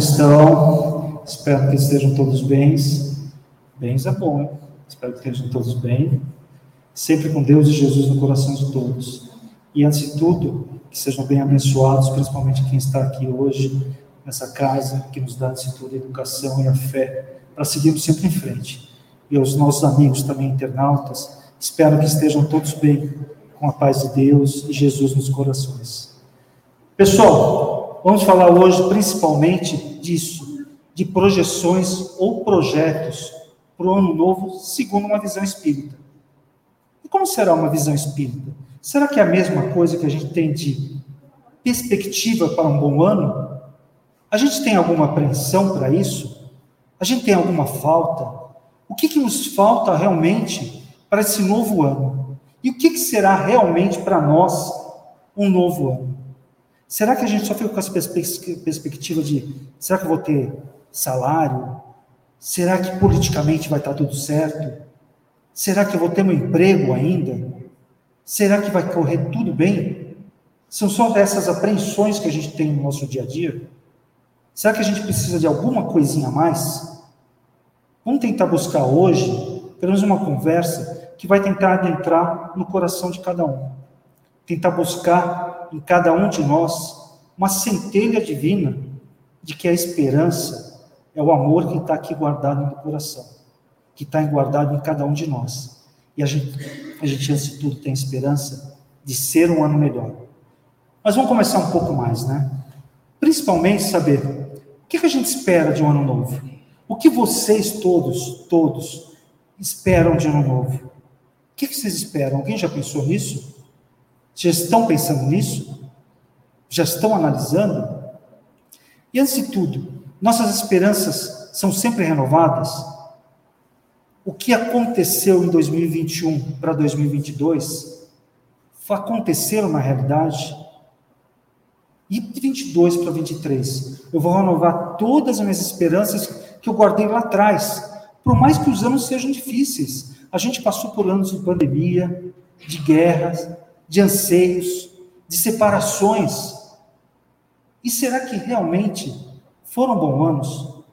estão? Espero que estejam todos bem. Bens é bom, hein? Espero que estejam todos bem. Sempre com Deus e Jesus no coração de todos. E antes de tudo, que sejam bem abençoados, principalmente quem está aqui hoje, nessa casa, que nos dá antes tudo a educação e a fé, para seguirmos sempre em frente. E aos nossos amigos também internautas, espero que estejam todos bem, com a paz de Deus e Jesus nos corações. Pessoal, vamos falar hoje principalmente disso, de projeções ou projetos para o ano novo, segundo uma visão espírita. E como será uma visão espírita? Será que é a mesma coisa que a gente tem de perspectiva para um bom ano? A gente tem alguma apreensão para isso? A gente tem alguma falta? O que, que nos falta realmente para esse novo ano? E o que, que será realmente para nós um novo ano? Será que a gente só fica com essa perspectiva de será que eu vou ter salário? Será que politicamente vai estar tudo certo? Será que eu vou ter um emprego ainda? Será que vai correr tudo bem? São só essas apreensões que a gente tem no nosso dia a dia? Será que a gente precisa de alguma coisinha a mais? Vamos tentar buscar hoje, pelo menos uma conversa que vai tentar adentrar no coração de cada um. Tentar buscar em cada um de nós uma centelha divina de que a esperança é o amor que está aqui guardado no coração, que está guardado em cada um de nós. E a gente, a gente, antes de tudo, tem esperança de ser um ano melhor. Mas vamos começar um pouco mais, né? Principalmente saber o que, a gente espera de um ano novo. O que vocês todos, todos, esperam de ano novo? O que, que vocês esperam? Alguém já pensou nisso? Já estão pensando nisso? Já estão analisando? E antes de tudo, nossas esperanças são sempre renovadas? O que aconteceu em 2021 para 2022 aconteceram na realidade? E de 22 para 23, eu vou renovar todas as minhas esperanças que eu guardei lá atrás. Por mais que os anos sejam difíceis, a gente passou por anos de pandemia, de guerras, de anseios, de separações. E será que realmente foram bons anos?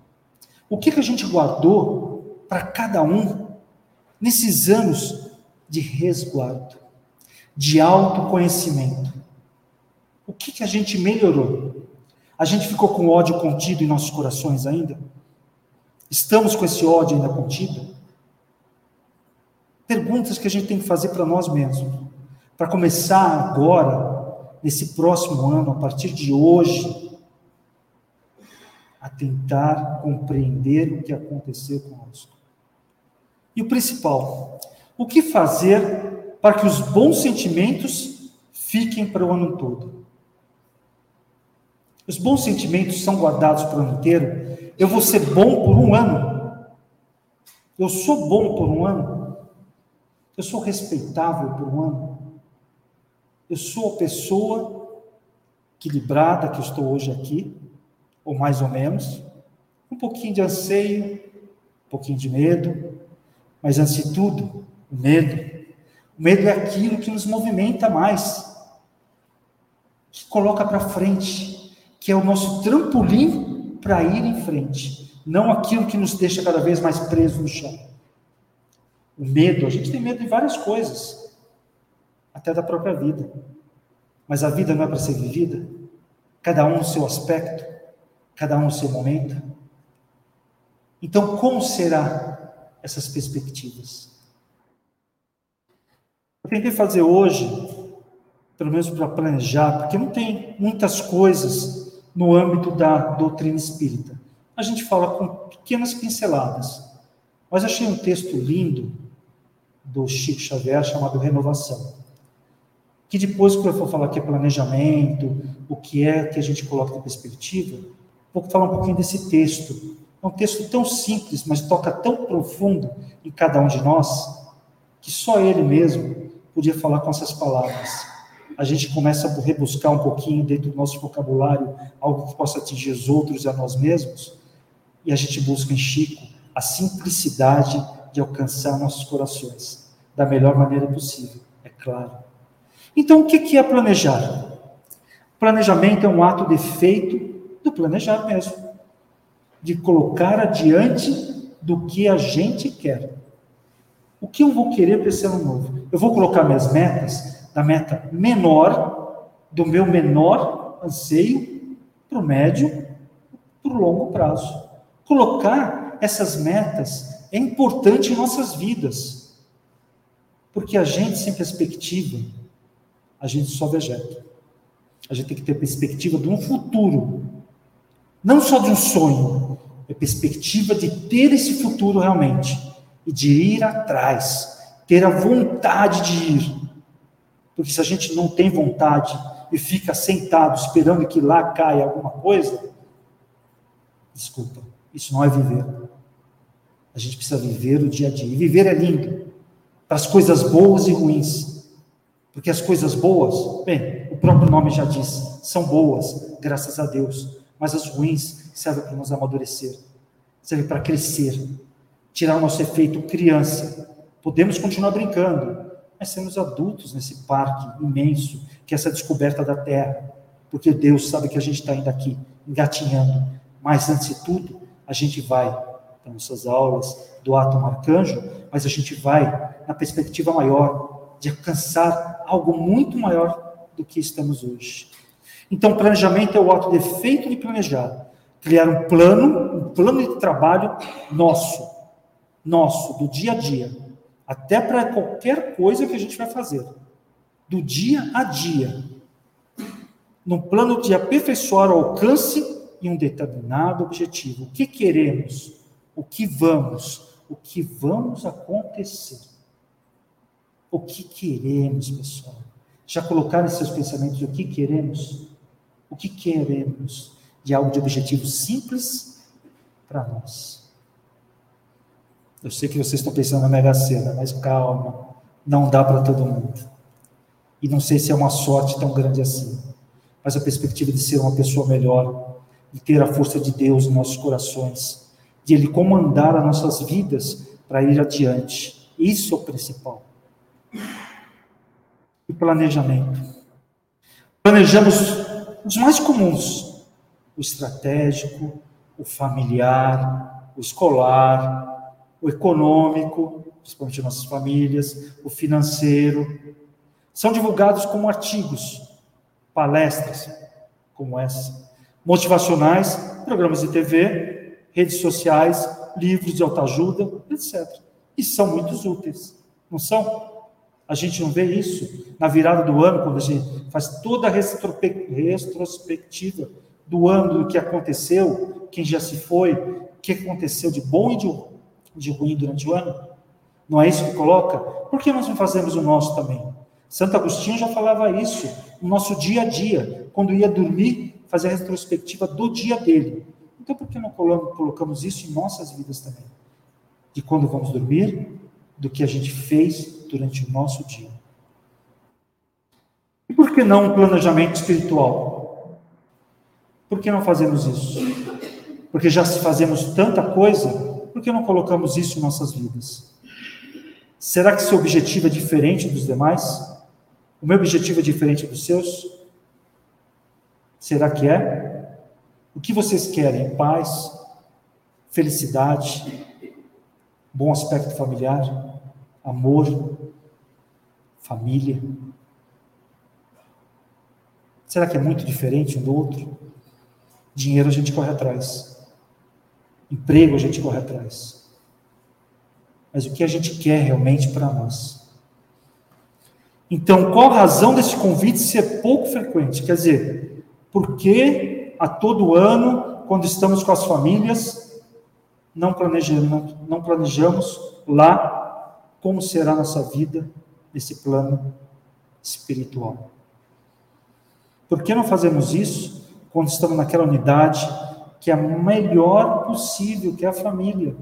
O que, que a gente guardou para cada um nesses anos de resguardo, de autoconhecimento? O que, que a gente melhorou? A gente ficou com ódio contido em nossos corações ainda? Estamos com esse ódio ainda contido? Perguntas que a gente tem que fazer para nós mesmos. Para começar agora, nesse próximo ano, a partir de hoje, a tentar compreender o que aconteceu conosco. E o principal, o que fazer para que os bons sentimentos fiquem para o ano todo? Os bons sentimentos são guardados para o ano inteiro. Eu vou ser bom por um ano. Eu sou bom por um ano. Eu sou respeitável por um ano. Eu sou a pessoa equilibrada que estou hoje aqui, ou mais ou menos. Um pouquinho de anseio, um pouquinho de medo, mas antes de tudo, o medo. O medo é aquilo que nos movimenta mais, que coloca para frente, que é o nosso trampolim para ir em frente, não aquilo que nos deixa cada vez mais preso no chão. O medo, a gente tem medo de várias coisas, até da própria vida. Mas a vida não é para ser vivida, cada um no seu aspecto, cada um no seu momento. Então, como será essas perspectivas? Eu tentei fazer hoje, pelo menos para planejar, porque não tem muitas coisas no âmbito da doutrina espírita. A gente fala com pequenas pinceladas, mas achei um texto lindo do Chico Xavier chamado Renovação, que depois que eu for falar que é planejamento, o que é que a gente coloca em perspectiva, vou falar um pouquinho desse texto. É um texto tão simples, mas toca tão profundo em cada um de nós, que só ele mesmo podia falar com essas palavras a gente começa a rebuscar um pouquinho dentro do nosso vocabulário algo que possa atingir os outros e a nós mesmos, e a gente busca em Chico a simplicidade de alcançar nossos corações da melhor maneira possível, é claro. Então, o que é planejar? Planejamento é um ato de feito planejar mesmo, de colocar adiante do que a gente quer. O que eu vou querer para esse ano novo? Eu vou colocar minhas metas da meta menor, do meu menor anseio, para o médio, para o longo prazo. Colocar essas metas é importante em nossas vidas, porque a gente, sem perspectiva, a gente só vegeta. A gente tem que ter perspectiva de um futuro, não só de um sonho, é perspectiva de ter esse futuro realmente e de ir atrás, ter a vontade de ir. Porque se a gente não tem vontade e fica sentado esperando que lá caia alguma coisa, desculpa, isso não é viver. A gente precisa viver o dia a dia. E viver é lindo, para as coisas boas e ruins. Porque as coisas boas, bem, o próprio nome já diz, são boas, graças a Deus. Mas as ruins servem para nos amadurecer, servem para crescer, tirar o nosso efeito criança. Podemos continuar brincando, mas sermos adultos nesse parque imenso, que é essa descoberta da Terra, porque Deus sabe que a gente está ainda aqui, engatinhando. Mas, antes de tudo, a gente vai para nossas aulas do átomo arcanjo, mas a gente vai na perspectiva maior, de alcançar algo muito maior do que estamos hoje. Então, planejamento é o ato de efeito de planejar, criar um plano, um plano de trabalho nosso, nosso, do dia a dia, até para qualquer coisa que a gente vai fazer, do dia a dia, no plano de aperfeiçoar o alcance e um determinado objetivo. O que queremos? O que vamos? O que vamos acontecer? O que queremos, pessoal? Já colocaram em seus pensamentos o que queremos? O que queremos de algo de objetivo simples para nós? Eu sei que vocês estão pensando na Mega Sena, mas calma, não dá para todo mundo. E não sei se é uma sorte tão grande assim. Mas a perspectiva de ser uma pessoa melhor, de ter a força de Deus em nossos corações, de Ele comandar as nossas vidas para ir adiante. Isso é o principal. E planejamento. Planejamos os mais comuns: o estratégico, o familiar, o escolar, o econômico, principalmente nossas famílias, o financeiro. São divulgados como artigos, palestras como essa, motivacionais, programas de TV, redes sociais, livros de autoajuda, etc. E são muito úteis, não são? A gente não vê isso na virada do ano, quando a gente faz toda a retrospectiva do ano, do que aconteceu, quem já se foi, o que aconteceu de bom e de de ruim durante o ano? Não é isso que coloca? Por que nós não fazemos o nosso também? Santo Agostinho já falava isso no nosso dia a dia, quando ia dormir, fazer a retrospectiva do dia dele. Então, por que não colocamos isso em nossas vidas também? De quando vamos dormir, do que a gente fez durante o nosso dia. E por que não um planejamento espiritual? Por que não fazemos isso? Porque já fazemos tanta coisa por que não colocamos isso em nossas vidas? Será que seu objetivo é diferente dos demais? O meu objetivo é diferente dos seus? Será que é? O que vocês querem? Paz, felicidade, bom aspecto familiar, amor, família? Será que é muito diferente um do outro? Dinheiro a gente corre atrás. Emprego a gente corre atrás. Mas o que a gente quer realmente para nós? Então, qual a razão desse convite ser pouco frequente? Quer dizer, por que a todo ano, quando estamos com as famílias, não planejamos, não planejamos lá como será a nossa vida nesse plano espiritual? Por que não fazemos isso quando estamos naquela unidade que é a melhor possível, que é a família.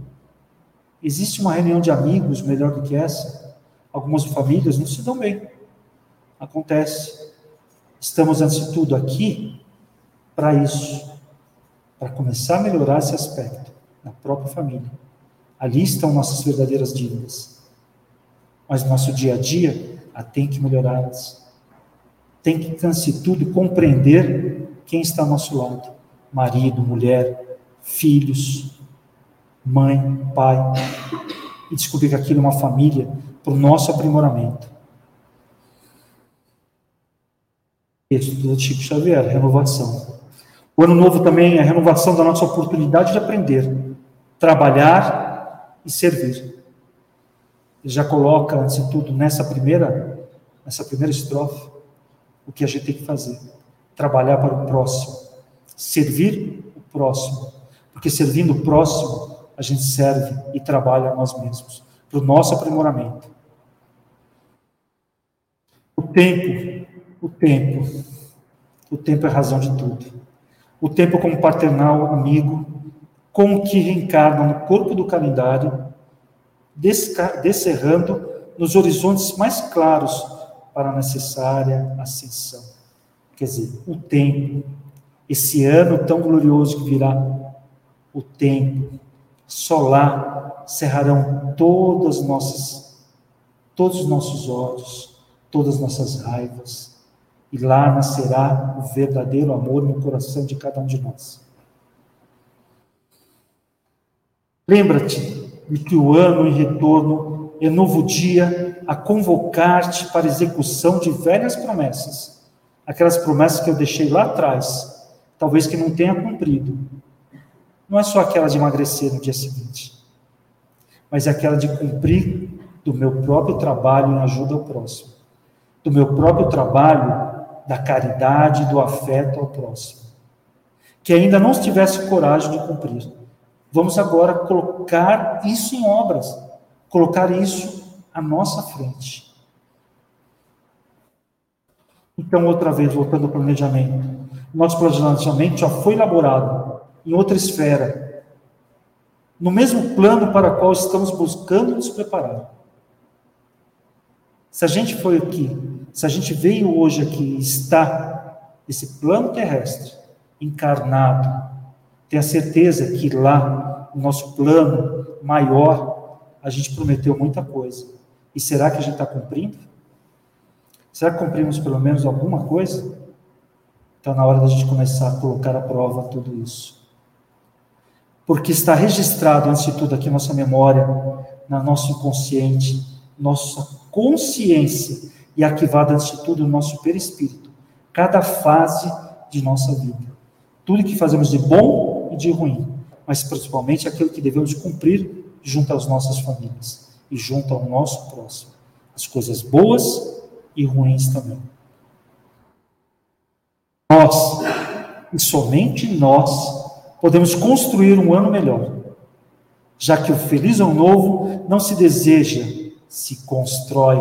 Existe uma reunião de amigos melhor do que essa? Algumas famílias não se dão bem. Acontece. Estamos, antes de tudo, aqui para isso, para começar a melhorar esse aspecto na própria família. Ali estão nossas verdadeiras dívidas. Mas nosso dia a dia a tem que melhorá-las. Tem que, antes de tudo, compreender quem está ao nosso lado marido, mulher, filhos, mãe, pai, e descobrir que aquilo é uma família para o nosso aprimoramento. Texto do Chico Xavier, renovação. O ano novo também é a renovação da nossa oportunidade de aprender, trabalhar e servir. Já coloca, antes de tudo, nessa primeira, nessa primeira estrofe, o que a gente tem que fazer: trabalhar para o próximo, servir o próximo, porque servindo o próximo, a gente serve e trabalha a nós mesmos, para o nosso aprimoramento. O tempo, o tempo, o tempo é razão de tudo. O tempo como paternal amigo, como que reencarna no corpo do calendário, descerrando nos horizontes mais claros para a necessária ascensão. Quer dizer, o tempo, esse ano tão glorioso que virá, o tempo, só lá cerrarão todas nossas, todos os nossos ódios, todas as nossas raivas, e lá nascerá o verdadeiro amor no coração de cada um de nós. Lembra-te de que o ano em retorno é novo dia a convocar-te para execução de velhas promessas, aquelas promessas que eu deixei lá atrás, talvez que não tenha cumprido, não é só aquela de emagrecer no dia seguinte, mas é aquela de cumprir do meu próprio trabalho em ajuda ao próximo, do meu próprio trabalho da caridade, do afeto ao próximo, que ainda não tivesse coragem de cumprir. Vamos agora colocar isso em obras, colocar isso à nossa frente. Então, outra vez, voltando ao planejamento. Nosso planejamento já foi elaborado em outra esfera, no mesmo plano para o qual estamos buscando nos preparar. Se a gente foi aqui, se a gente veio hoje aqui, está esse plano terrestre encarnado, tenha certeza que lá, no nosso plano maior, a gente prometeu muita coisa. E será que a gente está cumprindo? Será que cumprimos pelo menos alguma coisa? Então, na hora da gente começar a colocar à prova tudo isso porque está registrado, antes de tudo, aqui nossa memória, na nosso inconsciente, nossa consciência e arquivado, antes de tudo, no nosso perispírito, cada fase de nossa vida. Tudo que fazemos de bom e de ruim, mas principalmente aquilo que devemos cumprir junto às nossas famílias e junto ao nosso próximo. As coisas boas e ruins também. Nós, e somente nós, podemos construir um ano melhor, já que o feliz ano novo não se deseja, se constrói.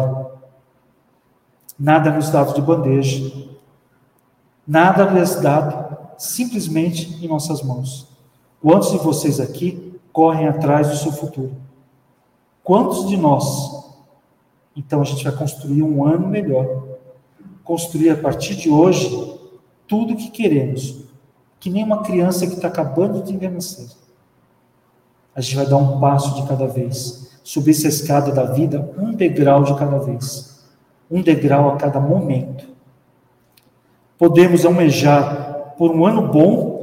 Nada nos dado de bandeja, nada lhes dado simplesmente em nossas mãos. Quantos de vocês aqui correm atrás do seu futuro? Quantos de nós? Então a gente vai construir um ano melhor. Construir a partir de hoje tudo o que queremos, que nem uma criança que está acabando de nascer. A gente vai dar um passo de cada vez, subir essa escada da vida um degrau de cada vez, um degrau a cada momento. Podemos almejar por um ano bom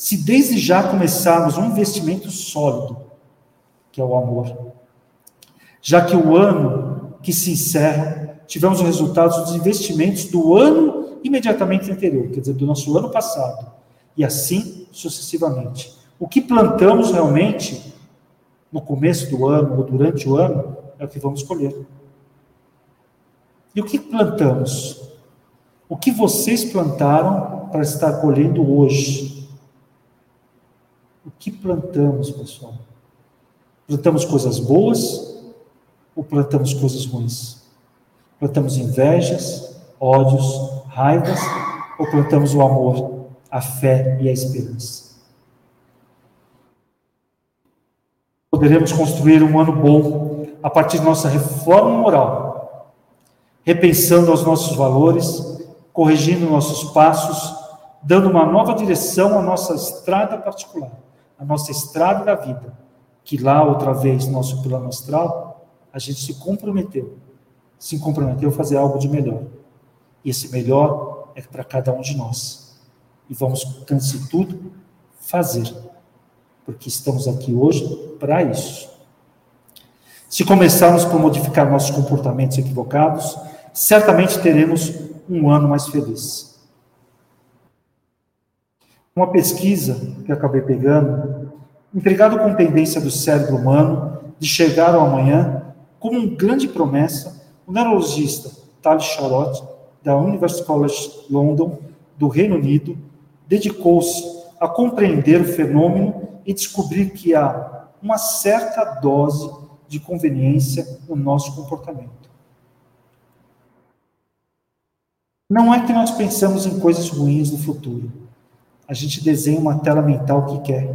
se desde já começarmos um investimento sólido, que é o amor. Já que o ano que se encerra, tivemos os resultados dos investimentos do ano imediatamente anterior, quer dizer, do nosso ano passado e assim sucessivamente. O que plantamos realmente no começo do ano ou durante o ano é o que vamos colher. E o que plantamos? O que vocês plantaram para estar colhendo hoje? O que plantamos, pessoal? Plantamos coisas boas ou plantamos coisas ruins? Plantamos invejas, ódios, raivas ou plantamos o amor, a fé e a esperança. Poderemos construir um ano bom a partir de nossa reforma moral, repensando os nossos valores, corrigindo nossos passos, dando uma nova direção à nossa estrada particular, à nossa estrada da vida, que lá outra vez, nosso plano astral, a gente se comprometeu, se comprometeu a fazer algo de melhor. E esse melhor é para cada um de nós e vamos, antes de tudo, fazer, porque estamos aqui hoje para isso. Se começarmos por modificar nossos comportamentos equivocados, certamente teremos um ano mais feliz. Uma pesquisa que acabei pegando, empregado com tendência do cérebro humano de chegar ao amanhã, como uma grande promessa, o neurologista Tal Charlotte, da University College London, do Reino Unido, dedicou-se a compreender o fenômeno e descobrir que há uma certa dose de conveniência no nosso comportamento. Não é que nós pensamos em coisas ruins no futuro. A gente desenha uma tela mental que quer.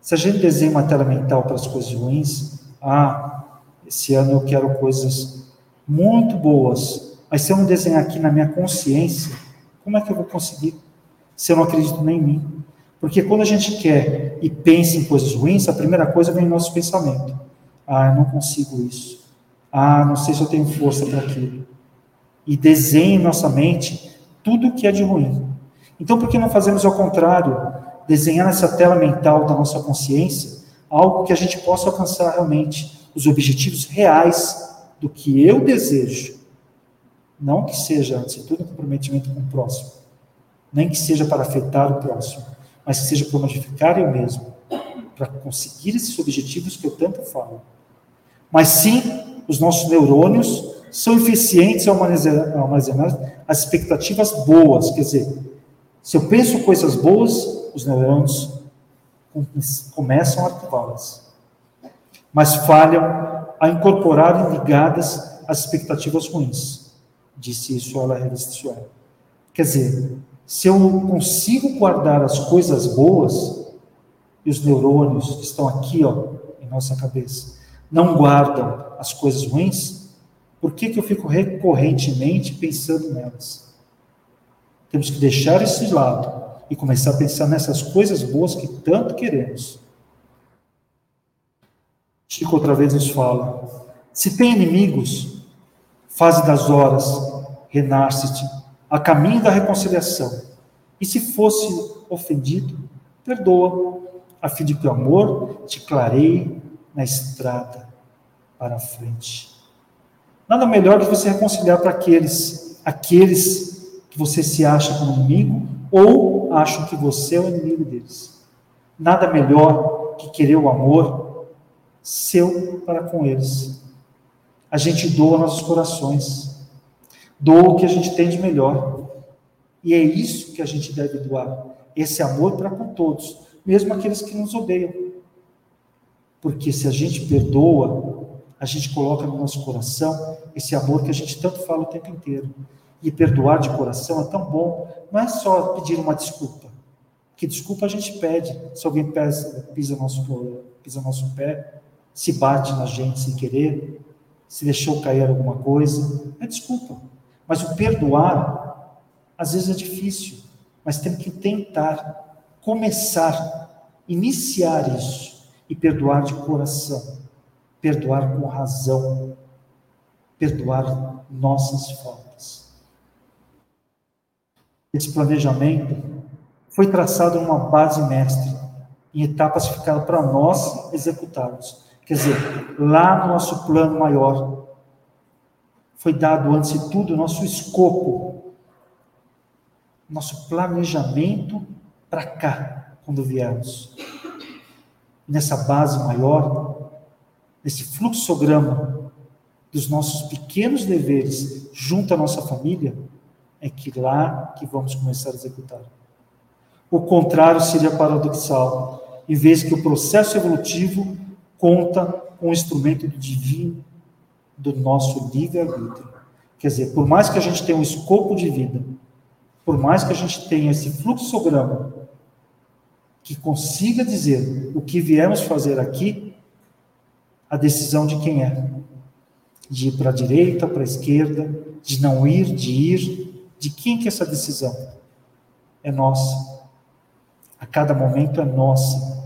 Se a gente desenha uma tela mental para as coisas ruins, ah, esse ano eu quero coisas muito boas, mas se eu não desenhar aqui na minha consciência, como é que eu vou conseguir? Se eu não acredito nem em mim. Porque quando a gente quer e pensa em coisas ruins, a primeira coisa vem no nosso pensamento. Ah, eu não consigo isso. Ah, não sei se eu tenho força para aquilo. E desenha em nossa mente tudo que é de ruim. Então, por que não fazemos ao contrário? Desenhar nessa tela mental da nossa consciência algo que a gente possa alcançar realmente os objetivos reais do que eu desejo. Não que seja, antes de tudo, um comprometimento com o próximo. Nem que seja para afetar o próximo mas que seja para modificar eu mesmo, para conseguir esses objetivos que eu tanto falo. Mas sim, os nossos neurônios são eficientes ao armazenar as expectativas boas, quer dizer, se eu penso coisas boas, os neurônios começam a ativá-las, mas falham a incorporarem ligadas às expectativas ruins. Disse isso a revista Quer dizer, se eu consigo guardar as coisas boas, e os neurônios que estão aqui, ó, em nossa cabeça, não guardam as coisas ruins, por que, que eu fico recorrentemente pensando nelas? Temos que deixar esse lado e começar a pensar nessas coisas boas que tanto queremos. Chico outra vez nos fala: se tem inimigos, fase das horas, renasce-te a caminho da reconciliação. E se fosse ofendido, perdoa, a fim de que o amor te clareie na estrada para a frente. Nada melhor que você reconciliar para aqueles, aqueles você se acha como inimigo ou acham que você é o inimigo deles. Nada melhor que querer o amor seu para com eles. A gente doa nossos corações Doa o que a gente tem de melhor. E é isso que a gente deve doar. Esse amor para com todos, mesmo aqueles que nos odeiam. Porque se a gente perdoa, a gente coloca no nosso coração esse amor que a gente tanto fala o tempo inteiro. E perdoar de coração é tão bom. Não é só pedir uma desculpa. Que desculpa a gente pede. Se alguém pisa, nosso, pisa nosso pé, se bate na gente sem querer, se deixou cair alguma coisa, é desculpa. Mas o perdoar, às vezes é difícil, mas tem que tentar começar, iniciar isso e perdoar de coração, perdoar com razão, perdoar nossas faltas. Esse planejamento foi traçado numa base mestre, em etapas que ficaram para nós executarmos. Quer dizer, lá no nosso plano maior, foi dado, antes de tudo, o nosso escopo, nosso planejamento para cá, quando viermos. Nessa base maior, nesse fluxograma dos nossos pequenos deveres junto à nossa família, é que lá que vamos começar a executar. O contrário seria paradoxal, em vez que o processo evolutivo conta com o instrumento do divino do nosso livre-arbítrio. Quer dizer, por mais que a gente tenha um escopo de vida, por mais que a gente tenha esse fluxograma que consiga dizer o que viemos fazer aqui, a decisão de quem é. De ir para a direita, para a esquerda, de não ir, de ir. De quem que é essa decisão? É nossa. A cada momento é nossa.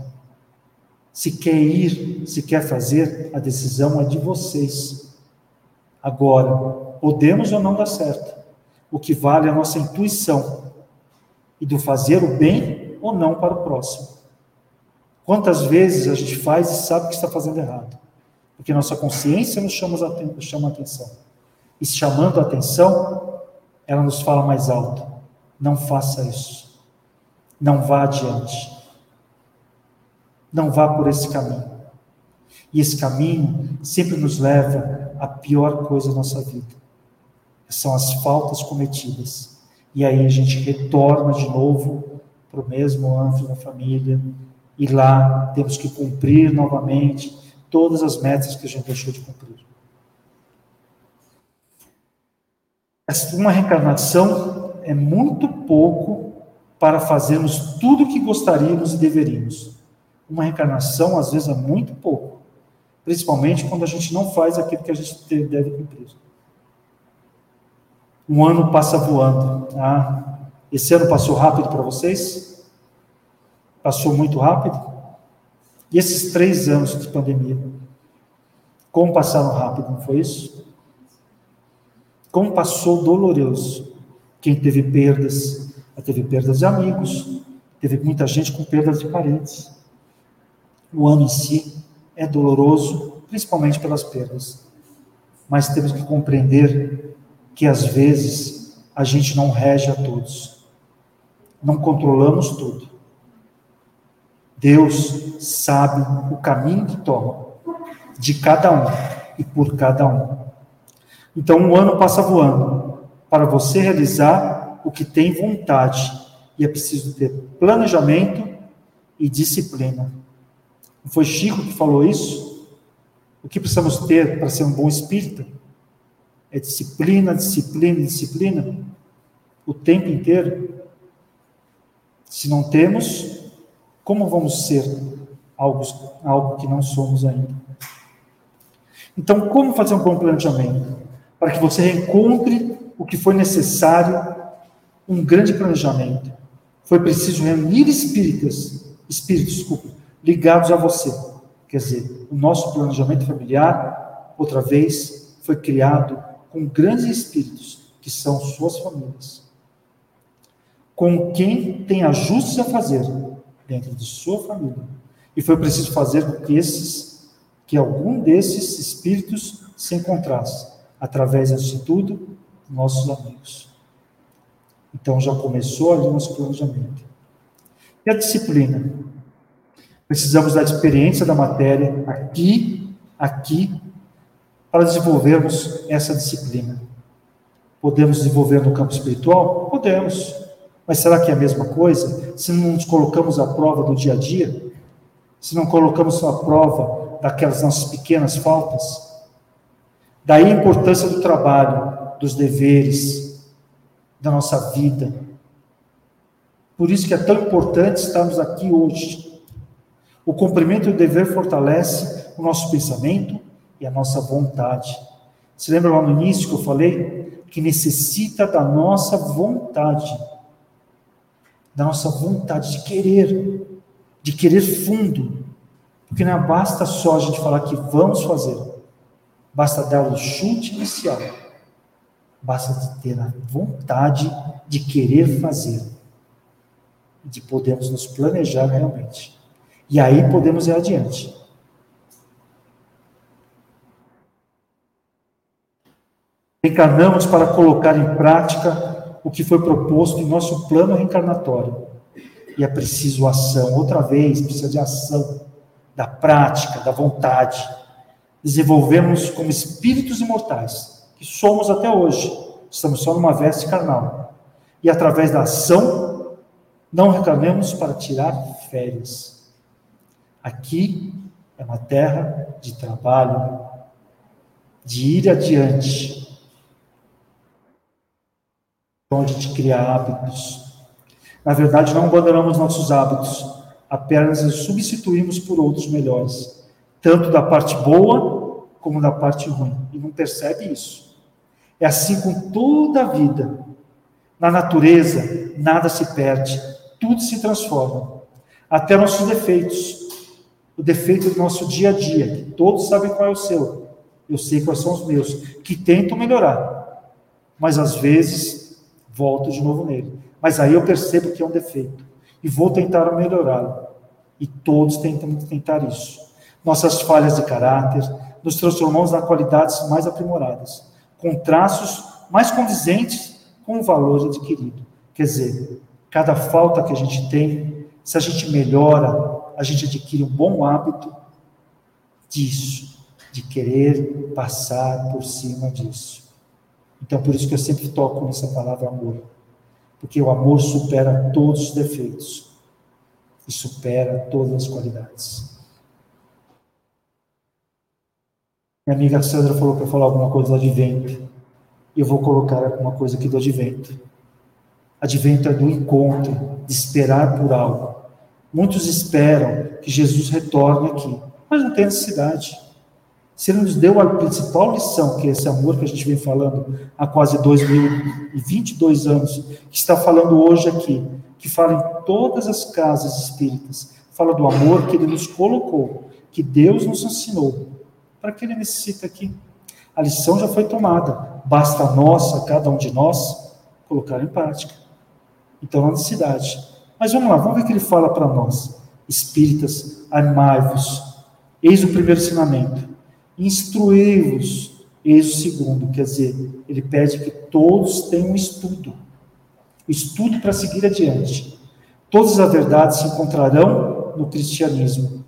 Se quer ir, se quer fazer, a decisão é de vocês. Agora, podemos ou não dar certo. O que vale é a nossa intuição e do fazer o bem ou não para o próximo. Quantas vezes a gente faz e sabe que está fazendo errado? Porque nossa consciência nos chama, a atenção. E chamando a atenção, ela nos fala mais alto: não faça isso. Não vá adiante. Não vá por esse caminho. E esse caminho sempre nos leva à pior coisa da nossa vida. São as faltas cometidas. E aí a gente retorna de novo para o mesmo âmbito da família. E lá temos que cumprir novamente todas as metas que a gente deixou de cumprir. Uma reencarnação é muito pouco para fazermos tudo o que gostaríamos e deveríamos. Uma reencarnação, às vezes, é muito pouco. Principalmente quando a gente não faz aquilo que a gente deve cumprir. Um ano passa voando. Ah, esse ano passou rápido para vocês? Passou muito rápido? E esses três anos de pandemia? Como passaram rápido, não foi isso? Como passou doloroso? Quem teve perdas, teve perdas de amigos, teve muita gente com perdas de parentes. O ano em si é doloroso, principalmente pelas perdas. Mas temos que compreender que às vezes a gente não rege a todos, não controlamos tudo. Deus sabe o caminho que toma de cada um e por cada um. Então, um ano passa voando. Para você realizar o que tem vontade, e é preciso ter planejamento e disciplina. Não foi Chico que falou isso? O que precisamos ter para ser um bom espírito? É disciplina, disciplina, disciplina, o tempo inteiro. Se não temos, como vamos ser algo, algo que não somos ainda? Então, como fazer um bom planejamento? Para que você encontre o que foi necessário, um grande planejamento. Foi preciso reunir espíritas, espíritos, desculpa, ligados a você. Quer dizer, o nosso planejamento familiar, outra vez, foi criado com grandes espíritos, que são suas famílias. Com quem tem ajustes a fazer dentro de sua família. E foi preciso fazer com que esses, que algum desses espíritos se encontrasse através da atitude dos nossos amigos. Então já começou ali nosso planejamento. E a disciplina? Precisamos da experiência da matéria aqui, aqui, para desenvolvermos essa disciplina. Podemos desenvolver no campo espiritual? Podemos. Mas será que é a mesma coisa? Se não nos colocamos à prova do dia a dia? Se não colocamos à prova daquelas nossas pequenas faltas? Daí a importância do trabalho, dos deveres, da nossa vida. Por isso que é tão importante estarmos aqui hoje. O cumprimento do dever fortalece o nosso pensamento e a nossa vontade. Se lembra lá no início que eu falei que necessita da nossa vontade, da nossa vontade de querer, de querer fundo, porque não basta só a gente falar que vamos fazer, basta dar o chute inicial, basta ter a vontade de querer fazer, de podermos nos planejar realmente. E aí podemos ir adiante. Encarnamos para colocar em prática o que foi proposto em nosso plano reencarnatório. E é preciso ação, outra vez, precisa de ação, da prática, da vontade. Desenvolvemos como espíritos imortais, que somos até hoje. Estamos só numa veste carnal. E através da ação, não reencarnamos para tirar férias. Aqui é uma terra de trabalho, de ir adiante, onde de criar hábitos. Na verdade, não abandonamos nossos hábitos, apenas os substituímos por outros melhores, tanto da parte boa como da parte ruim. E não percebe isso. É assim com toda a vida. Na natureza, nada se perde, tudo se transforma. Até nossos defeitos. O defeito do nosso dia a dia, que todos sabem qual é o seu. Eu sei quais são os meus, que tento melhorar. Mas às vezes volto de novo nele. Mas aí eu percebo que é um defeito. e vou tentar melhorá-lo. E todos tentam tentar isso. Nossas falhas de caráter nos transformamos nas qualidades mais aprimoradas, com traços mais condizentes com o valor adquirido. Quer dizer, cada falta que a gente tem, se a gente melhora, a gente adquire um bom hábito disso, de querer passar por cima disso. Então, por isso que eu sempre toco nessa palavra amor. Porque o amor supera todos os defeitos e supera todas as qualidades. Minha amiga Sandra falou para falar alguma coisa do advento. E eu vou colocar alguma coisa aqui do advento. Advento é do encontro, de esperar por algo. Muitos esperam que Jesus retorne aqui, mas não tem necessidade. Se ele nos deu a principal lição, que é esse amor que a gente vem falando há quase 2022 anos, que está falando hoje aqui, que fala em todas as casas espíritas, fala do amor que ele nos colocou, que Deus nos ensinou. Para que ele necessita aqui? A lição já foi tomada, basta a cada um de nós, colocar em prática. Então, há necessidade. Mas vamos lá, vamos ver o que ele fala para nós. Espíritas, amai-vos. Eis o primeiro ensinamento instruí-vos. Eis o segundo, quer dizer, ele pede que todos tenham estudo, estudo para seguir adiante. Todas as verdades se encontrarão no cristianismo.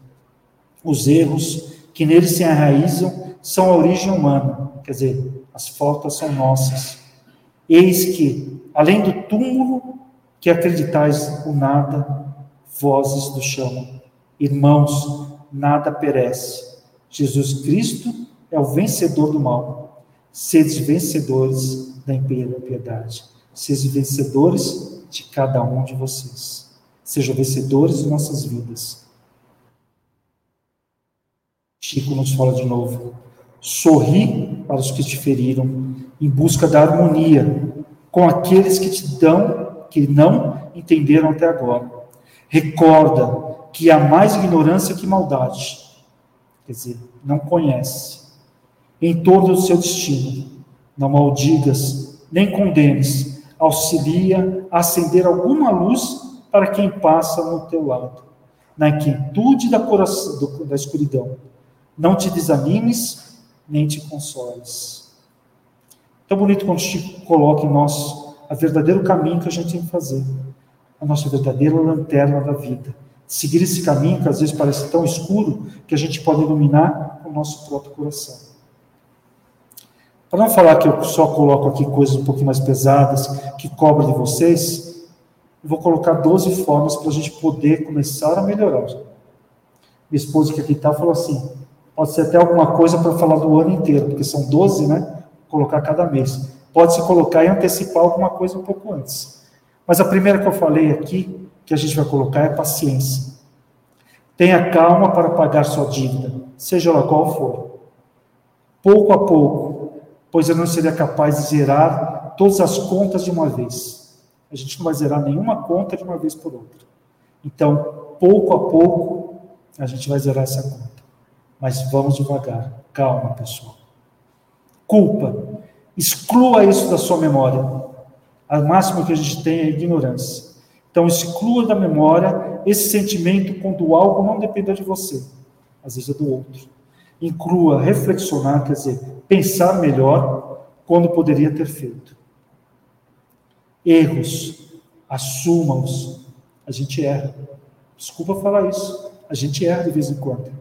Os erros que nele se enraizam são a origem humana, quer dizer, as faltas são nossas. Eis que, além do túmulo que acreditais o nada, vozes do chão. Irmãos, nada perece Jesus Cristo é o vencedor do mal. Sede vencedores da piedade. Sede vencedores de cada um de vocês. Sejam vencedores de nossas vidas. Chico nos fala de novo. Sorri para os que te feriram, em busca da harmonia com aqueles que te dão, que não entenderam até agora. Recorda que há mais ignorância que maldade quer dizer, não conhece, em torno do seu destino. Não maldigas, nem condenes, auxilia a acender alguma luz para quem passa no teu lado, na quietude da, coração, da escuridão. Não te desanimes, nem te consoles. Tão bonito quando Chico coloca em nós o verdadeiro caminho que a gente tem que fazer, a nossa verdadeira lanterna da vida seguir esse caminho que às vezes parece tão escuro que a gente pode iluminar o nosso próprio coração. Para não falar que eu só coloco aqui coisas um pouquinho mais pesadas que cobram de vocês, eu vou colocar 12 formas para a gente poder começar a melhorar. Minha esposa que aqui está falou assim: pode ser até alguma coisa para falar do ano inteiro, porque são 12, né? Colocar cada mês. Pode se colocar e antecipar alguma coisa um pouco antes. Mas a primeira que eu falei aqui que a gente vai colocar é paciência. Tenha calma para pagar sua dívida, seja ela qual for. Pouco a pouco, pois eu não seria capaz de zerar todas as contas de uma vez. A gente não vai zerar nenhuma conta de uma vez por outra. Então, pouco a pouco, a gente vai zerar essa conta. Mas vamos devagar. Calma, pessoal. Culpa. Exclua isso da sua memória. O máximo que a gente tem é ignorância. Então, exclua da memória esse sentimento quando algo não depende de você, às vezes é do outro. Inclua reflexionar, quer dizer, pensar melhor quando poderia ter feito. Erros, assuma-os. A gente erra. Desculpa falar isso. A gente erra de vez em quando.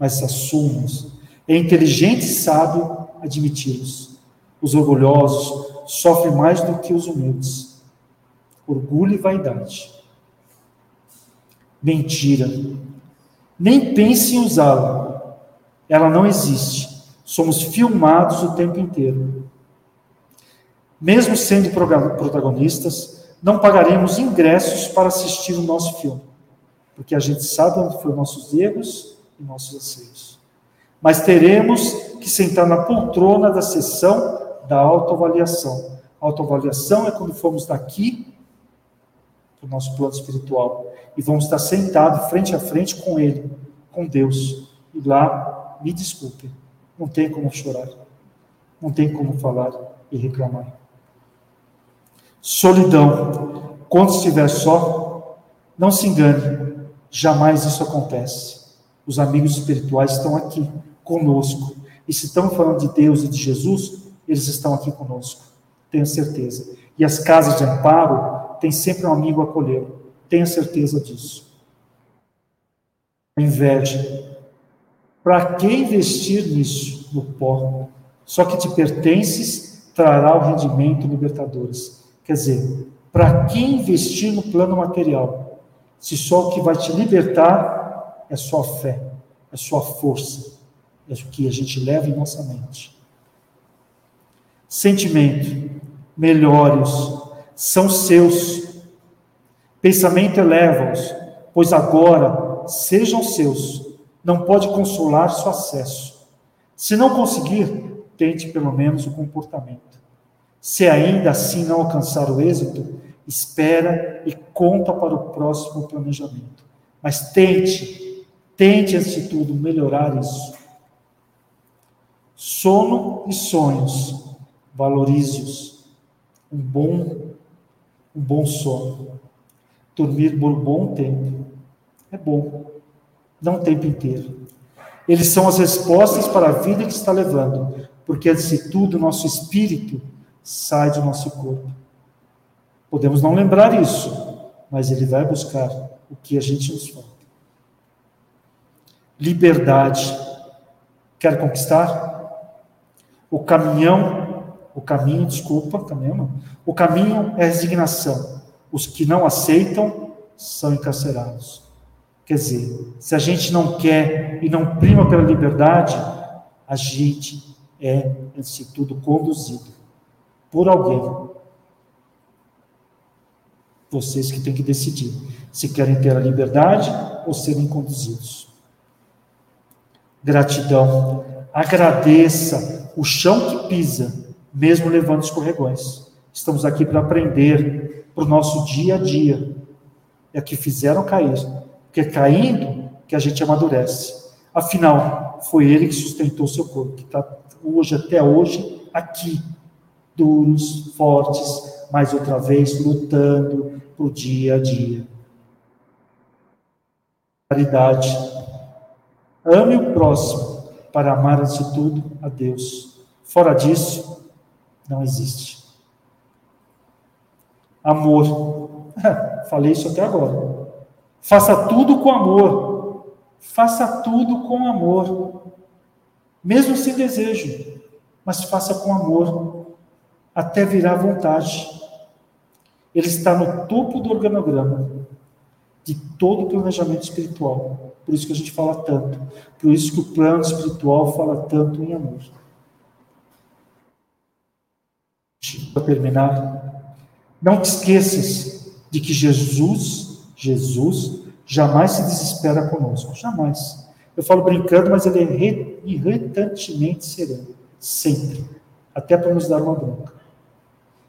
Mas assuma-os. É inteligente e sábio admiti-los. Os orgulhosos sofrem mais do que os humildes orgulho e vaidade. Mentira. Nem pense em usá-la. Ela não existe. Somos filmados o tempo inteiro. Mesmo sendo protagonistas, não pagaremos ingressos para assistir o nosso filme, porque a gente sabe onde foram nossos erros e nossos aceitos. Mas teremos que sentar na poltrona da sessão da autoavaliação. A autoavaliação é quando formos daqui do nosso plano espiritual. E vamos estar sentados frente a frente com Ele, com Deus. E lá, me desculpe, não tem como chorar, não tem como falar e reclamar. Solidão. Quando estiver só, Não se engane, jamais isso acontece. Os amigos espirituais estão aqui conosco. E se estão falando de Deus e de Jesus, eles estão aqui conosco. Tenha certeza. E as casas de amparo têm sempre um amigo a acolher. Tenha certeza disso. Inveja. Para que investir nisso, no pó? Só que te pertences trará o rendimento libertadores. Quer dizer, para que investir no plano material? Se só o que vai te libertar é sua fé, é sua força, é o que a gente leva em nossa mente. Sentimento, melhore-os, são seus. Pensamento eleva-os, pois agora sejam seus. Não pode consolar seu acesso. Se não conseguir, tente pelo menos o comportamento. Se ainda assim não alcançar o êxito, espera e conta para o próximo planejamento. Mas tente, tente antes de tudo melhorar isso. Sono e sonhos, valorize-os. Um bom, um bom sono. Dormir por bom tempo é bom, não o tempo inteiro. Eles são as respostas para a vida que está levando, porque antes de tudo, nosso espírito sai do nosso corpo. Podemos não lembrar isso, mas ele vai buscar o que a gente nos falta. Liberdade. Quer conquistar? O caminhão, o caminho, desculpa, caminhão não. O caminho é resignação. Os que não aceitam são encarcerados. Quer dizer, se a gente não quer e não prima pela liberdade, a gente é, antes de tudo, conduzido por alguém. Vocês que têm que decidir se querem ter a liberdade ou serem conduzidos. Gratidão. Agradeça o chão que pisa, mesmo levando escorregões. Estamos aqui para aprender para o nosso dia a dia. É que fizeram cair. Porque caindo que a gente amadurece. Afinal, foi ele que sustentou seu corpo, que está hoje, até hoje, aqui, duros, fortes, mais outra vez lutando para o dia a dia. Caridade. Ame o próximo para amar antes de tudo a Deus. Fora disso, não existe. Amor. Falei isso até agora. Faça tudo com amor. Faça tudo com amor. Mesmo sem desejo, mas faça com amor até virar vontade. Ele está no topo do organograma de todo o planejamento espiritual. Por isso que a gente fala tanto. Por isso que o plano espiritual fala tanto em amor. Para terminar, não te esqueças de que Jesus, Jesus, jamais se desespera conosco. Jamais. Eu falo brincando, mas ele é irritantemente sereno. Sempre. Até para nos dar uma bronca.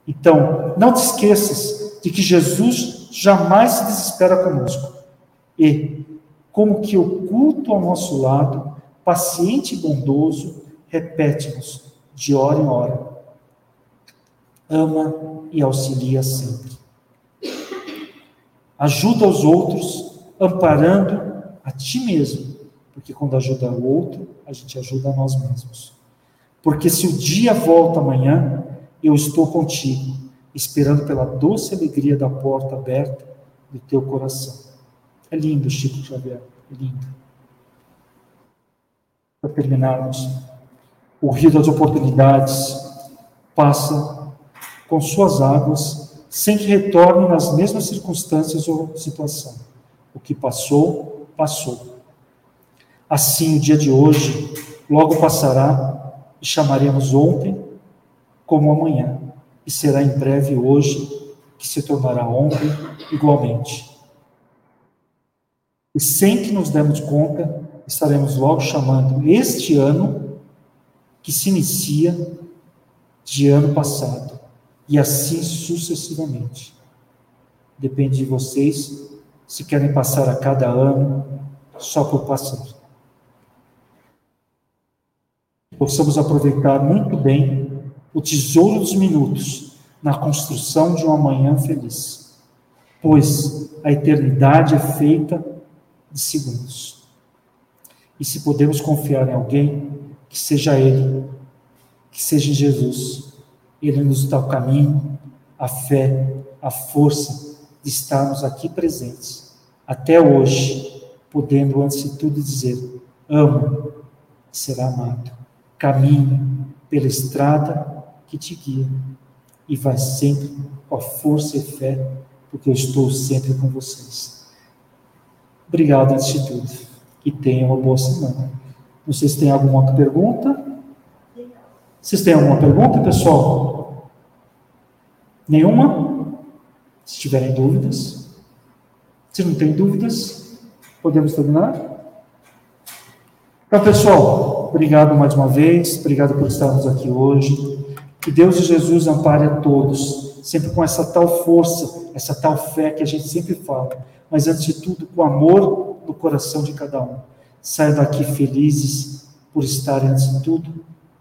Então, não te esqueças de que Jesus jamais se desespera conosco. E, como que oculto ao nosso lado, paciente e bondoso, repete-nos de hora em hora. Ama e auxilia sempre. Ajuda os outros, amparando a ti mesmo, porque quando ajuda o outro, a gente ajuda a nós mesmos. Porque se o dia volta amanhã, eu estou contigo, esperando pela doce alegria da porta aberta do teu coração. É lindo, Chico Xavier, é lindo. Para terminarmos, o rio das oportunidades passa com suas águas sem que retorne nas mesmas circunstâncias ou situação. O que passou, passou. Assim, o dia de hoje logo passará e chamaremos ontem como amanhã, e será em breve hoje, que se tornará ontem igualmente. E sem que nos demos conta, estaremos logo chamando este ano, que se inicia, de ano passado, e assim sucessivamente. Depende de vocês se querem passar a cada ano só por passar. Possamos aproveitar muito bem o tesouro dos minutos na construção de um amanhã feliz. pois a eternidade é feita de segundos. E se podemos confiar em alguém, que seja Ele, que seja Jesus. Ele nos dá o caminho, a fé, a força de estarmos aqui presentes, até hoje, podendo, antes de tudo, dizer: amo, será amado. Caminho pela estrada que te guia e vai sempre com a força e fé, porque eu estou sempre com vocês. Obrigado, antes de tudo, e tenham uma boa semana. Não sei se tem alguma pergunta. Vocês têm alguma pergunta, pessoal? Nenhuma? Se tiverem dúvidas. Se não tem dúvidas, podemos terminar? Então, pessoal, obrigado mais uma vez, obrigado por estarmos aqui hoje. Que Deus e Jesus ampare a todos, sempre com essa tal força, essa tal fé que a gente sempre fala, mas antes de tudo, com amor no coração de cada um. Saiam daqui felizes por estarem, antes de tudo,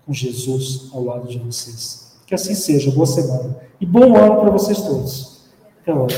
com Jesus ao lado de vocês. Que assim seja. Boa semana. E bom ano para vocês todos. Até logo.